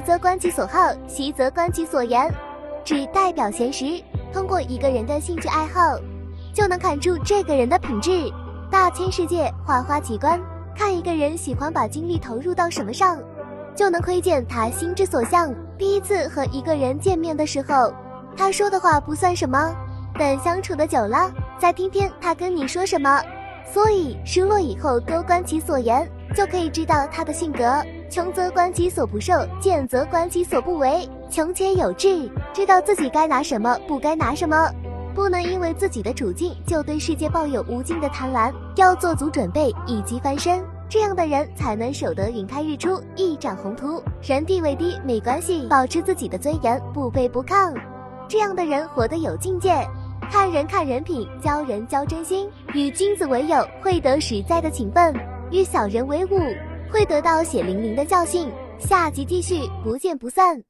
则观其所好，习则观其所言，指代表闲时。通过一个人的兴趣爱好，就能看出这个人的品质。大千世界，花花奇观，看一个人喜欢把精力投入到什么上，就能窥见他心之所向。第一次和一个人见面的时候，他说的话不算什么，等相处的久了，再听听他跟你说什么。所以，失落以后多观其所言，就可以知道他的性格。穷则观其所不受，贱则观其所不为。穷且有志，知道自己该拿什么，不该拿什么，不能因为自己的处境就对世界抱有无尽的贪婪，要做足准备以及翻身。这样的人才能守得云开日出，一展宏图。人地位低没关系，保持自己的尊严，不卑不亢。这样的人活得有境界。看人看人品，交人交真心。与君子为友，会得实在的情分；与小人为伍，会得到血淋淋的教训。下集继续，不见不散。